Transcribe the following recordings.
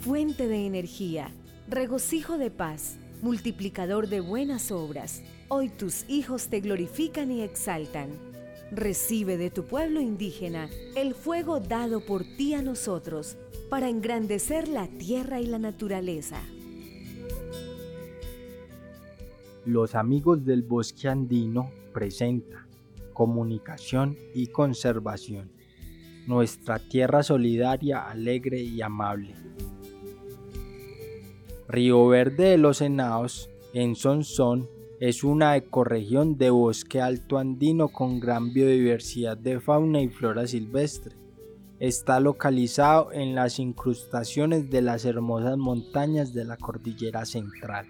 Fuente de energía, regocijo de paz, multiplicador de buenas obras, hoy tus hijos te glorifican y exaltan. Recibe de tu pueblo indígena el fuego dado por ti a nosotros para engrandecer la tierra y la naturaleza. Los amigos del bosque andino presentan comunicación y conservación. Nuestra tierra solidaria, alegre y amable. Río Verde de los Henados, en Sonsón, es una ecorregión de bosque alto andino con gran biodiversidad de fauna y flora silvestre. Está localizado en las incrustaciones de las hermosas montañas de la cordillera central.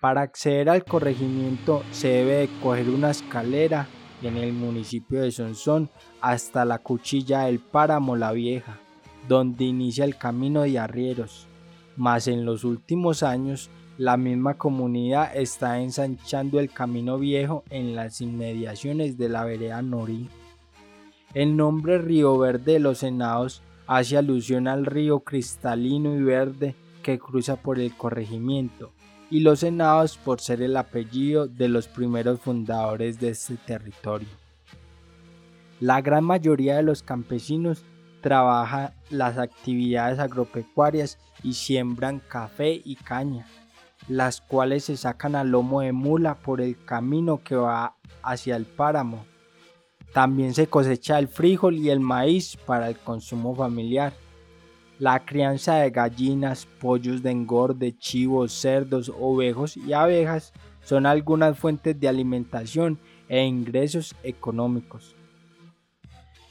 Para acceder al corregimiento se debe coger una escalera en el municipio de Sonsón hasta la cuchilla del páramo La Vieja, donde inicia el camino de arrieros. Mas en los últimos años la misma comunidad está ensanchando el camino viejo en las inmediaciones de la vereda Norí. El nombre Río Verde de los Senados hace alusión al río cristalino y verde que cruza por el corregimiento, y los Senados por ser el apellido de los primeros fundadores de este territorio. La gran mayoría de los campesinos trabaja las actividades agropecuarias y siembran café y caña las cuales se sacan a lomo de mula por el camino que va hacia el páramo. También se cosecha el frijol y el maíz para el consumo familiar. La crianza de gallinas, pollos de engorde, chivos, cerdos, ovejos y abejas son algunas fuentes de alimentación e ingresos económicos.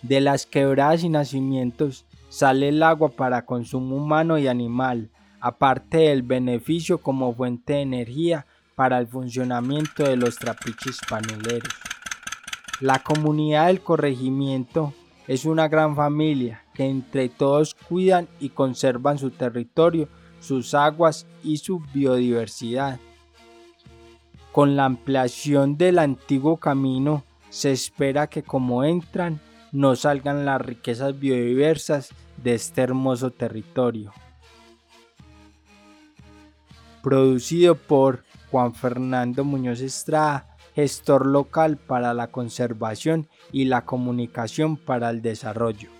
De las quebradas y nacimientos sale el agua para consumo humano y animal, aparte del beneficio como fuente de energía para el funcionamiento de los trapiches paneleros. La comunidad del corregimiento es una gran familia que entre todos cuidan y conservan su territorio, sus aguas y su biodiversidad. Con la ampliación del antiguo camino se espera que como entran no salgan las riquezas biodiversas de este hermoso territorio producido por Juan Fernando Muñoz Estrada, gestor local para la conservación y la comunicación para el desarrollo.